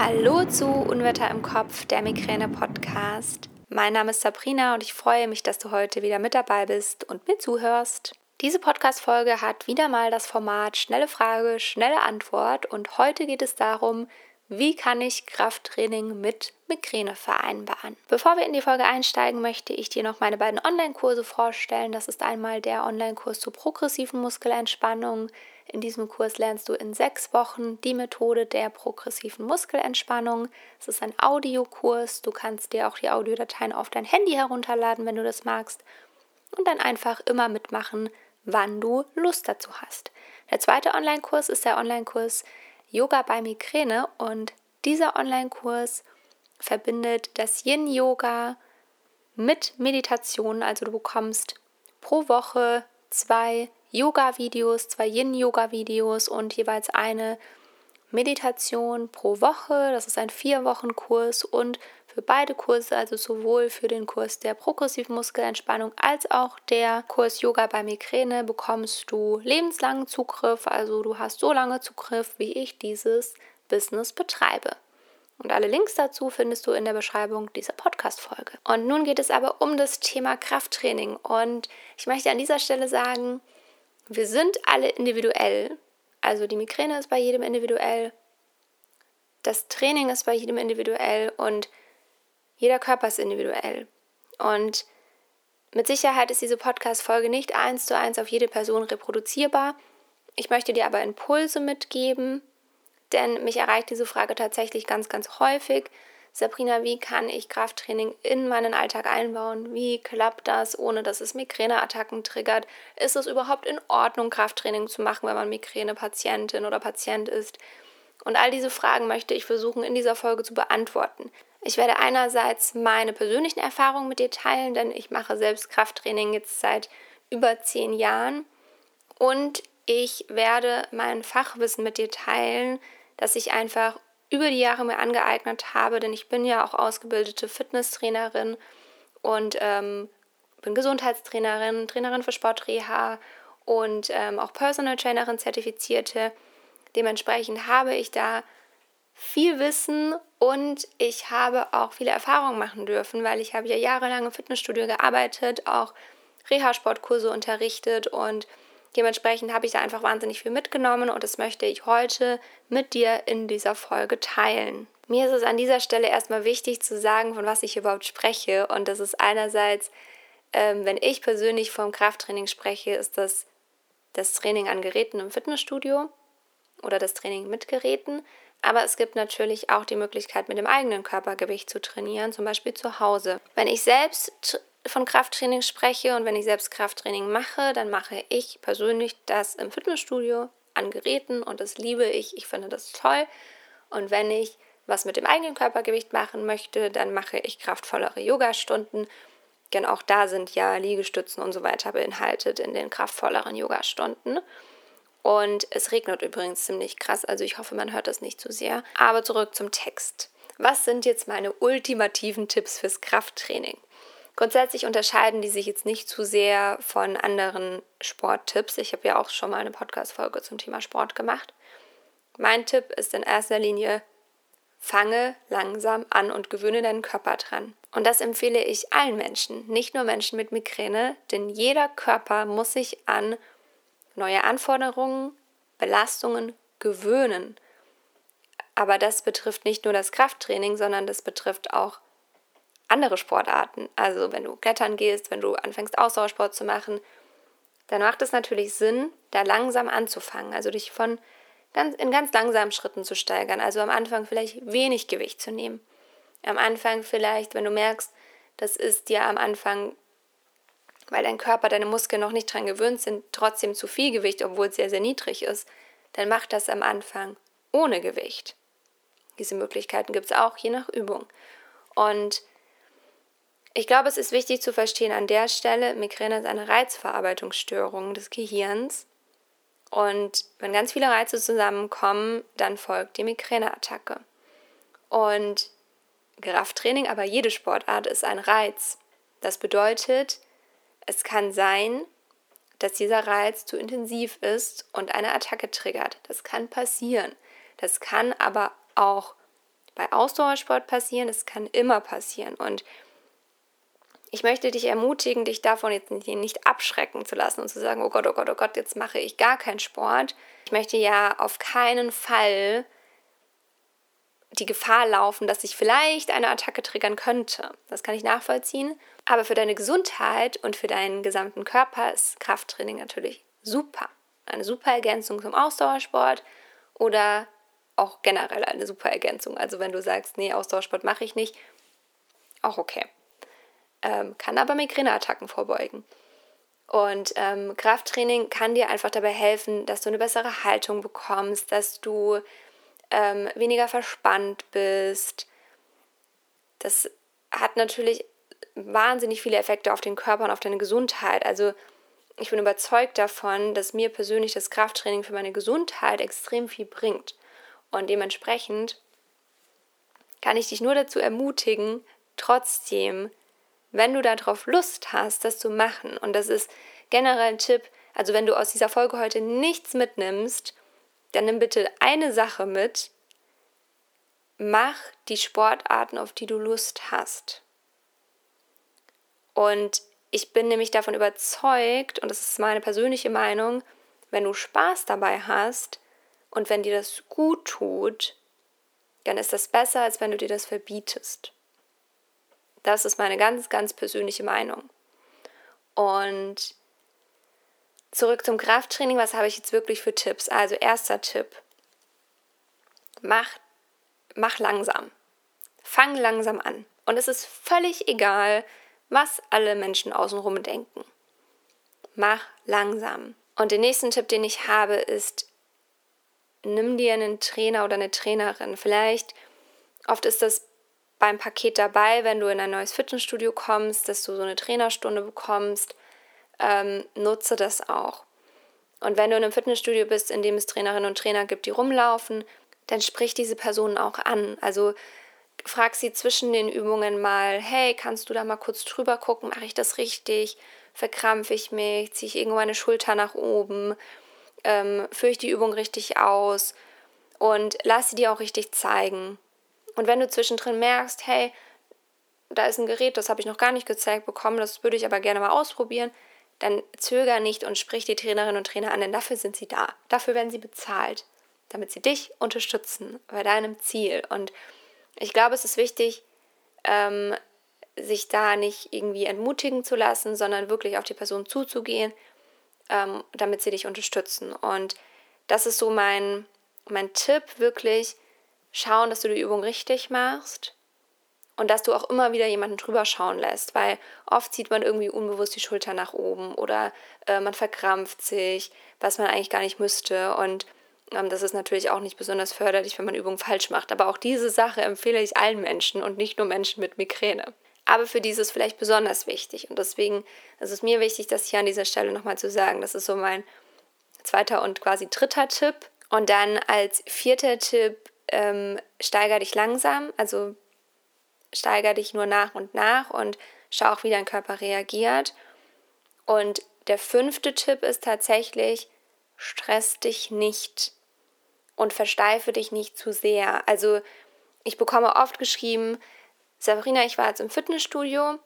Hallo zu Unwetter im Kopf, der Migräne-Podcast. Mein Name ist Sabrina und ich freue mich, dass du heute wieder mit dabei bist und mir zuhörst. Diese Podcast-Folge hat wieder mal das Format Schnelle Frage, schnelle Antwort und heute geht es darum, wie kann ich Krafttraining mit Migräne vereinbaren? Bevor wir in die Folge einsteigen, möchte ich dir noch meine beiden Online-Kurse vorstellen. Das ist einmal der Online-Kurs zur progressiven Muskelentspannung. In diesem Kurs lernst du in sechs Wochen die Methode der progressiven Muskelentspannung. Es ist ein Audiokurs. Du kannst dir auch die Audiodateien auf dein Handy herunterladen, wenn du das magst. Und dann einfach immer mitmachen, wann du Lust dazu hast. Der zweite Online-Kurs ist der Online-Kurs Yoga bei Migräne und dieser Online-Kurs verbindet das Yin-Yoga mit Meditation. Also du bekommst pro Woche zwei Yoga-Videos, zwei Yin-Yoga-Videos und jeweils eine Meditation pro Woche. Das ist ein Vier-Wochen-Kurs und für beide Kurse, also sowohl für den Kurs der progressiven Muskelentspannung als auch der Kurs Yoga bei Migräne, bekommst du lebenslangen Zugriff. Also du hast so lange Zugriff, wie ich dieses Business betreibe. Und alle Links dazu findest du in der Beschreibung dieser Podcast-Folge. Und nun geht es aber um das Thema Krafttraining. Und ich möchte an dieser Stelle sagen, wir sind alle individuell. Also die Migräne ist bei jedem individuell. Das Training ist bei jedem individuell. Und jeder Körper ist individuell. Und mit Sicherheit ist diese Podcast-Folge nicht eins zu eins auf jede Person reproduzierbar. Ich möchte dir aber Impulse mitgeben, denn mich erreicht diese Frage tatsächlich ganz, ganz häufig. Sabrina, wie kann ich Krafttraining in meinen Alltag einbauen? Wie klappt das, ohne dass es Migräneattacken triggert? Ist es überhaupt in Ordnung, Krafttraining zu machen, wenn man Migränepatientin oder Patient ist? Und all diese Fragen möchte ich versuchen in dieser Folge zu beantworten. Ich werde einerseits meine persönlichen Erfahrungen mit dir teilen, denn ich mache selbst Krafttraining jetzt seit über zehn Jahren und ich werde mein Fachwissen mit dir teilen, das ich einfach über die Jahre mir angeeignet habe, denn ich bin ja auch ausgebildete Fitnesstrainerin und ähm, bin Gesundheitstrainerin, Trainerin für Sportreha und ähm, auch Personal Trainerin zertifizierte. Dementsprechend habe ich da viel Wissen und ich habe auch viele Erfahrungen machen dürfen, weil ich habe ja jahrelang im Fitnessstudio gearbeitet, auch Reha-Sportkurse unterrichtet und dementsprechend habe ich da einfach wahnsinnig viel mitgenommen und das möchte ich heute mit dir in dieser Folge teilen. Mir ist es an dieser Stelle erstmal wichtig zu sagen, von was ich überhaupt spreche und das ist einerseits, ähm, wenn ich persönlich vom Krafttraining spreche, ist das das Training an Geräten im Fitnessstudio oder das Training mit Geräten. Aber es gibt natürlich auch die Möglichkeit, mit dem eigenen Körpergewicht zu trainieren, zum Beispiel zu Hause. Wenn ich selbst von Krafttraining spreche und wenn ich selbst Krafttraining mache, dann mache ich persönlich das im Fitnessstudio an Geräten und das liebe ich. Ich finde das toll. Und wenn ich was mit dem eigenen Körpergewicht machen möchte, dann mache ich kraftvollere Yogastunden. Denn auch da sind ja Liegestützen und so weiter beinhaltet in den kraftvolleren Yogastunden. Und es regnet übrigens ziemlich krass, also ich hoffe, man hört das nicht zu sehr. Aber zurück zum Text. Was sind jetzt meine ultimativen Tipps fürs Krafttraining? Grundsätzlich unterscheiden die sich jetzt nicht zu sehr von anderen Sporttipps. Ich habe ja auch schon mal eine Podcast-Folge zum Thema Sport gemacht. Mein Tipp ist in erster Linie, fange langsam an und gewöhne deinen Körper dran. Und das empfehle ich allen Menschen, nicht nur Menschen mit Migräne, denn jeder Körper muss sich an neue Anforderungen, Belastungen gewöhnen. Aber das betrifft nicht nur das Krafttraining, sondern das betrifft auch andere Sportarten. Also wenn du klettern gehst, wenn du anfängst Ausdauersport zu machen, dann macht es natürlich Sinn, da langsam anzufangen. Also dich von ganz, in ganz langsamen Schritten zu steigern. Also am Anfang vielleicht wenig Gewicht zu nehmen. Am Anfang vielleicht, wenn du merkst, das ist dir am Anfang weil dein Körper, deine Muskeln noch nicht dran gewöhnt sind, trotzdem zu viel Gewicht, obwohl es sehr, sehr niedrig ist, dann mach das am Anfang ohne Gewicht. Diese Möglichkeiten gibt es auch, je nach Übung. Und ich glaube, es ist wichtig zu verstehen an der Stelle, Migräne ist eine Reizverarbeitungsstörung des Gehirns. Und wenn ganz viele Reize zusammenkommen, dann folgt die Migräneattacke. Und Krafttraining, aber jede Sportart ist ein Reiz. Das bedeutet, es kann sein, dass dieser Reiz zu intensiv ist und eine Attacke triggert. Das kann passieren. Das kann aber auch bei Ausdauersport passieren, es kann immer passieren. Und ich möchte dich ermutigen, dich davon jetzt nicht abschrecken zu lassen und zu sagen, oh Gott, oh Gott, oh Gott, jetzt mache ich gar keinen Sport. Ich möchte ja auf keinen Fall die Gefahr laufen, dass ich vielleicht eine Attacke triggern könnte. Das kann ich nachvollziehen. Aber für deine Gesundheit und für deinen gesamten Körper ist Krafttraining natürlich super. Eine super Ergänzung zum Ausdauersport oder auch generell eine super Ergänzung. Also wenn du sagst, nee, Ausdauersport mache ich nicht, auch okay. Ähm, kann aber Migräneattacken vorbeugen. Und ähm, Krafttraining kann dir einfach dabei helfen, dass du eine bessere Haltung bekommst, dass du ähm, weniger verspannt bist. Das hat natürlich wahnsinnig viele Effekte auf den Körper und auf deine Gesundheit. Also ich bin überzeugt davon, dass mir persönlich das Krafttraining für meine Gesundheit extrem viel bringt. Und dementsprechend kann ich dich nur dazu ermutigen, trotzdem, wenn du darauf Lust hast, das zu machen. Und das ist generell ein Tipp. Also wenn du aus dieser Folge heute nichts mitnimmst, dann nimm bitte eine Sache mit. Mach die Sportarten, auf die du Lust hast. Und ich bin nämlich davon überzeugt, und das ist meine persönliche Meinung, wenn du Spaß dabei hast und wenn dir das gut tut, dann ist das besser, als wenn du dir das verbietest. Das ist meine ganz, ganz persönliche Meinung. Und zurück zum Krafttraining, was habe ich jetzt wirklich für Tipps? Also erster Tipp, mach, mach langsam. Fang langsam an. Und es ist völlig egal, was alle Menschen außenrum denken. Mach langsam. Und den nächsten Tipp, den ich habe, ist, nimm dir einen Trainer oder eine Trainerin. Vielleicht, oft ist das beim Paket dabei, wenn du in ein neues Fitnessstudio kommst, dass du so eine Trainerstunde bekommst. Ähm, nutze das auch. Und wenn du in einem Fitnessstudio bist, in dem es Trainerinnen und Trainer gibt, die rumlaufen, dann sprich diese Personen auch an. Also frag sie zwischen den Übungen mal, hey, kannst du da mal kurz drüber gucken, mache ich das richtig? Verkrampfe ich mich? Ziehe ich irgendwo meine Schulter nach oben? Ähm, führe ich die Übung richtig aus? Und lass sie dir auch richtig zeigen. Und wenn du zwischendrin merkst, hey, da ist ein Gerät, das habe ich noch gar nicht gezeigt bekommen, das würde ich aber gerne mal ausprobieren, dann zöger nicht und sprich die Trainerinnen und Trainer an, denn dafür sind sie da. Dafür werden sie bezahlt, damit sie dich unterstützen bei deinem Ziel. Und ich glaube, es ist wichtig, ähm, sich da nicht irgendwie entmutigen zu lassen, sondern wirklich auf die Person zuzugehen, ähm, damit sie dich unterstützen. Und das ist so mein, mein Tipp, wirklich schauen, dass du die Übung richtig machst und dass du auch immer wieder jemanden drüber schauen lässt, weil oft zieht man irgendwie unbewusst die Schulter nach oben oder äh, man verkrampft sich, was man eigentlich gar nicht müsste. Und das ist natürlich auch nicht besonders förderlich, wenn man Übungen falsch macht. Aber auch diese Sache empfehle ich allen Menschen und nicht nur Menschen mit Migräne. Aber für diese ist vielleicht besonders wichtig. Und deswegen ist es mir wichtig, das hier an dieser Stelle nochmal zu sagen. Das ist so mein zweiter und quasi dritter Tipp. Und dann als vierter Tipp, ähm, steiger dich langsam. Also steiger dich nur nach und nach und schau auch, wie dein Körper reagiert. Und der fünfte Tipp ist tatsächlich, stress dich nicht und versteife dich nicht zu sehr. Also ich bekomme oft geschrieben, Sabrina, ich war jetzt im Fitnessstudio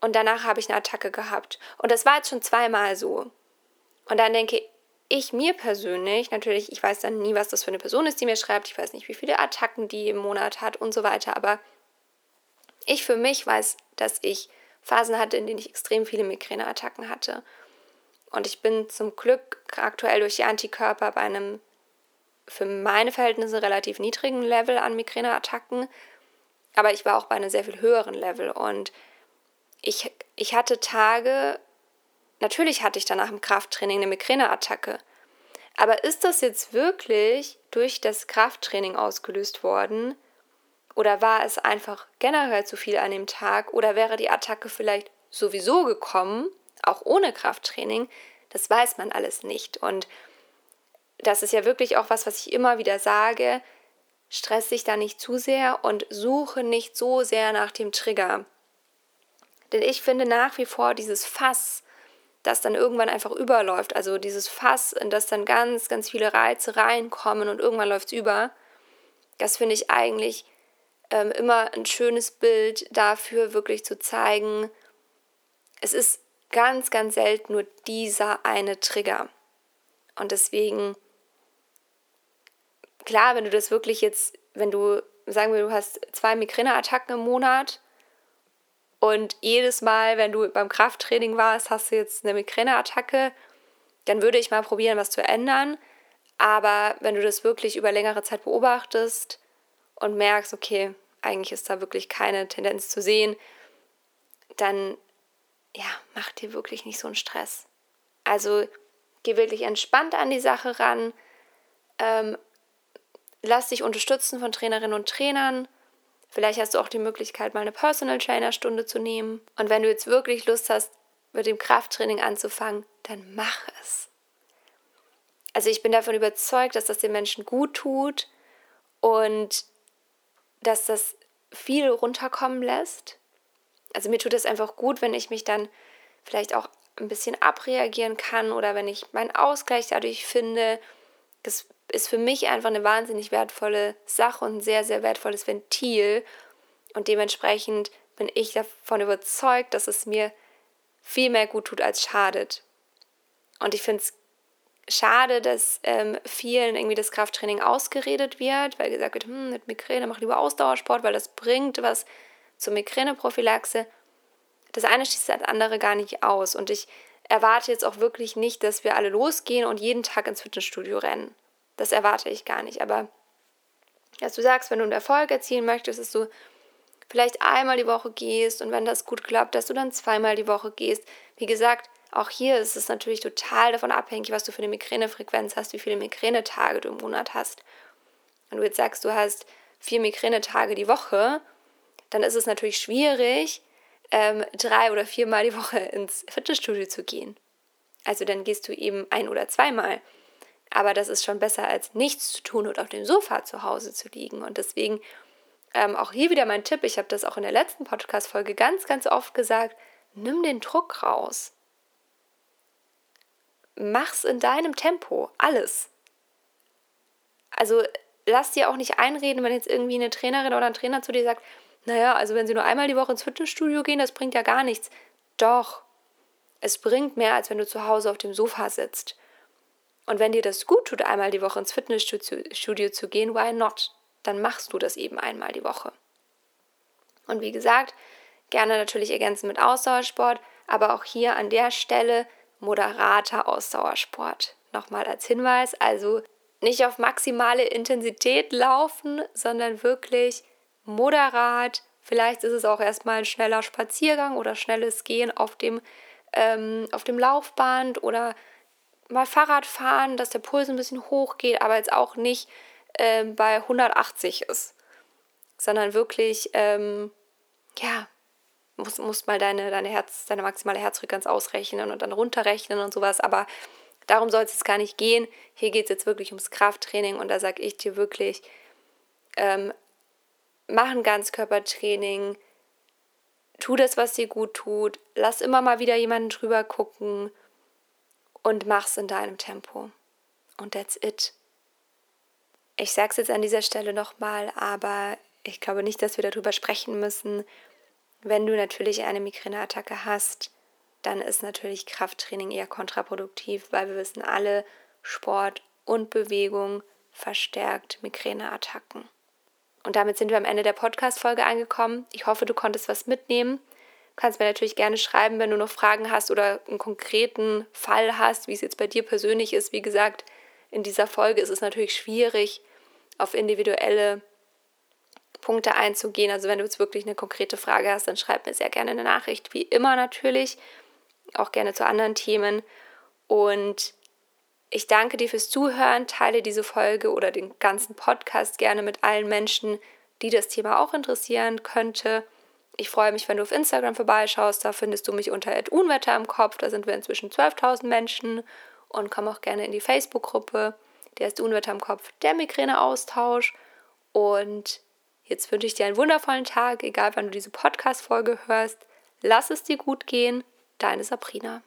und danach habe ich eine Attacke gehabt. Und das war jetzt schon zweimal so. Und dann denke ich mir persönlich, natürlich, ich weiß dann nie, was das für eine Person ist, die mir schreibt, ich weiß nicht, wie viele Attacken die im Monat hat und so weiter, aber ich für mich weiß, dass ich Phasen hatte, in denen ich extrem viele Migräneattacken hatte. Und ich bin zum Glück aktuell durch die Antikörper bei einem für meine Verhältnisse relativ niedrigen Level an Migräneattacken, aber ich war auch bei einem sehr viel höheren Level und ich, ich hatte Tage, natürlich hatte ich danach im Krafttraining eine Migräneattacke, aber ist das jetzt wirklich durch das Krafttraining ausgelöst worden? Oder war es einfach generell zu viel an dem Tag? Oder wäre die Attacke vielleicht sowieso gekommen, auch ohne Krafttraining? Das weiß man alles nicht. Und das ist ja wirklich auch was, was ich immer wieder sage. Stress dich da nicht zu sehr und suche nicht so sehr nach dem Trigger. Denn ich finde nach wie vor dieses Fass, das dann irgendwann einfach überläuft, also dieses Fass, in das dann ganz, ganz viele Reize reinkommen und irgendwann läuft es über, das finde ich eigentlich ähm, immer ein schönes Bild dafür, wirklich zu zeigen, es ist ganz, ganz selten nur dieser eine Trigger. Und deswegen, klar, wenn du das wirklich jetzt, wenn du, sagen wir, du hast zwei Migräneattacken im Monat und jedes Mal, wenn du beim Krafttraining warst, hast du jetzt eine Migräneattacke, dann würde ich mal probieren, was zu ändern. Aber wenn du das wirklich über längere Zeit beobachtest und merkst, okay, eigentlich ist da wirklich keine Tendenz zu sehen, dann ja, mach dir wirklich nicht so einen Stress. Also geh wirklich entspannt an die Sache ran. Ähm, lass dich unterstützen von Trainerinnen und Trainern. Vielleicht hast du auch die Möglichkeit, mal eine Personal Trainer Stunde zu nehmen. Und wenn du jetzt wirklich Lust hast, mit dem Krafttraining anzufangen, dann mach es. Also ich bin davon überzeugt, dass das den Menschen gut tut und dass das viel runterkommen lässt. Also mir tut es einfach gut, wenn ich mich dann vielleicht auch ein bisschen abreagieren kann oder wenn ich meinen Ausgleich dadurch finde. Das ist für mich einfach eine wahnsinnig wertvolle Sache und ein sehr, sehr wertvolles Ventil. Und dementsprechend bin ich davon überzeugt, dass es mir viel mehr gut tut als schadet. Und ich finde es schade, dass ähm, vielen irgendwie das Krafttraining ausgeredet wird, weil gesagt wird, hm, mit Migräne mach lieber Ausdauersport, weil das bringt was zur Migräneprophylaxe. Das eine schließt das andere gar nicht aus. Und ich erwarte jetzt auch wirklich nicht, dass wir alle losgehen und jeden Tag ins Fitnessstudio rennen. Das erwarte ich gar nicht. Aber dass du sagst, wenn du einen Erfolg erzielen möchtest, dass du vielleicht einmal die Woche gehst und wenn das gut klappt, dass du dann zweimal die Woche gehst. Wie gesagt, auch hier ist es natürlich total davon abhängig, was du für eine Migränefrequenz hast, wie viele Migränetage du im Monat hast. Wenn du jetzt sagst, du hast vier Migränetage die Woche, dann ist es natürlich schwierig, ähm, drei oder viermal die Woche ins Fitnessstudio zu gehen. Also dann gehst du eben ein oder zweimal. Aber das ist schon besser, als nichts zu tun und auf dem Sofa zu Hause zu liegen. Und deswegen ähm, auch hier wieder mein Tipp. Ich habe das auch in der letzten Podcast-Folge ganz, ganz oft gesagt. Nimm den Druck raus mach's in deinem Tempo, alles. Also lass dir auch nicht einreden, wenn jetzt irgendwie eine Trainerin oder ein Trainer zu dir sagt, naja, also wenn sie nur einmal die Woche ins Fitnessstudio gehen, das bringt ja gar nichts. Doch, es bringt mehr, als wenn du zu Hause auf dem Sofa sitzt. Und wenn dir das gut tut, einmal die Woche ins Fitnessstudio zu gehen, why not? Dann machst du das eben einmal die Woche. Und wie gesagt, gerne natürlich ergänzen mit Ausdauersport, aber auch hier an der Stelle moderater Ausdauersport. Nochmal als Hinweis, also nicht auf maximale Intensität laufen, sondern wirklich moderat. Vielleicht ist es auch erstmal ein schneller Spaziergang oder schnelles Gehen auf dem, ähm, auf dem Laufband oder mal Fahrrad fahren, dass der Puls ein bisschen hoch geht, aber jetzt auch nicht ähm, bei 180 ist, sondern wirklich, ähm, ja, musst, musst mal deine, deine, Herz, deine maximale Herzfrequenz ausrechnen und dann runterrechnen und sowas. Aber darum soll es jetzt gar nicht gehen. Hier geht es jetzt wirklich ums Krafttraining und da sage ich dir wirklich, ähm, mach ein Ganzkörpertraining, tu das, was dir gut tut, lass immer mal wieder jemanden drüber gucken und mach's in deinem Tempo. Und that's it. Ich sage es jetzt an dieser Stelle nochmal, aber ich glaube nicht, dass wir darüber sprechen müssen. Wenn du natürlich eine Migräneattacke hast, dann ist natürlich Krafttraining eher kontraproduktiv, weil wir wissen alle, Sport und Bewegung verstärkt Migräneattacken. Und damit sind wir am Ende der Podcast-Folge angekommen. Ich hoffe, du konntest was mitnehmen. Kannst mir natürlich gerne schreiben, wenn du noch Fragen hast oder einen konkreten Fall hast, wie es jetzt bei dir persönlich ist. Wie gesagt, in dieser Folge ist es natürlich schwierig, auf individuelle Punkte einzugehen. Also wenn du jetzt wirklich eine konkrete Frage hast, dann schreib mir sehr gerne eine Nachricht. Wie immer natürlich, auch gerne zu anderen Themen. Und ich danke dir fürs Zuhören. Teile diese Folge oder den ganzen Podcast gerne mit allen Menschen, die das Thema auch interessieren könnte. Ich freue mich, wenn du auf Instagram vorbeischaust. Da findest du mich unter Unwetter im Kopf. Da sind wir inzwischen 12.000 Menschen. Und komm auch gerne in die Facebook-Gruppe. Der ist Unwetter im Kopf, der Migräne-Austausch. Und Jetzt wünsche ich dir einen wundervollen Tag, egal wann du diese Podcast-Folge hörst. Lass es dir gut gehen. Deine Sabrina.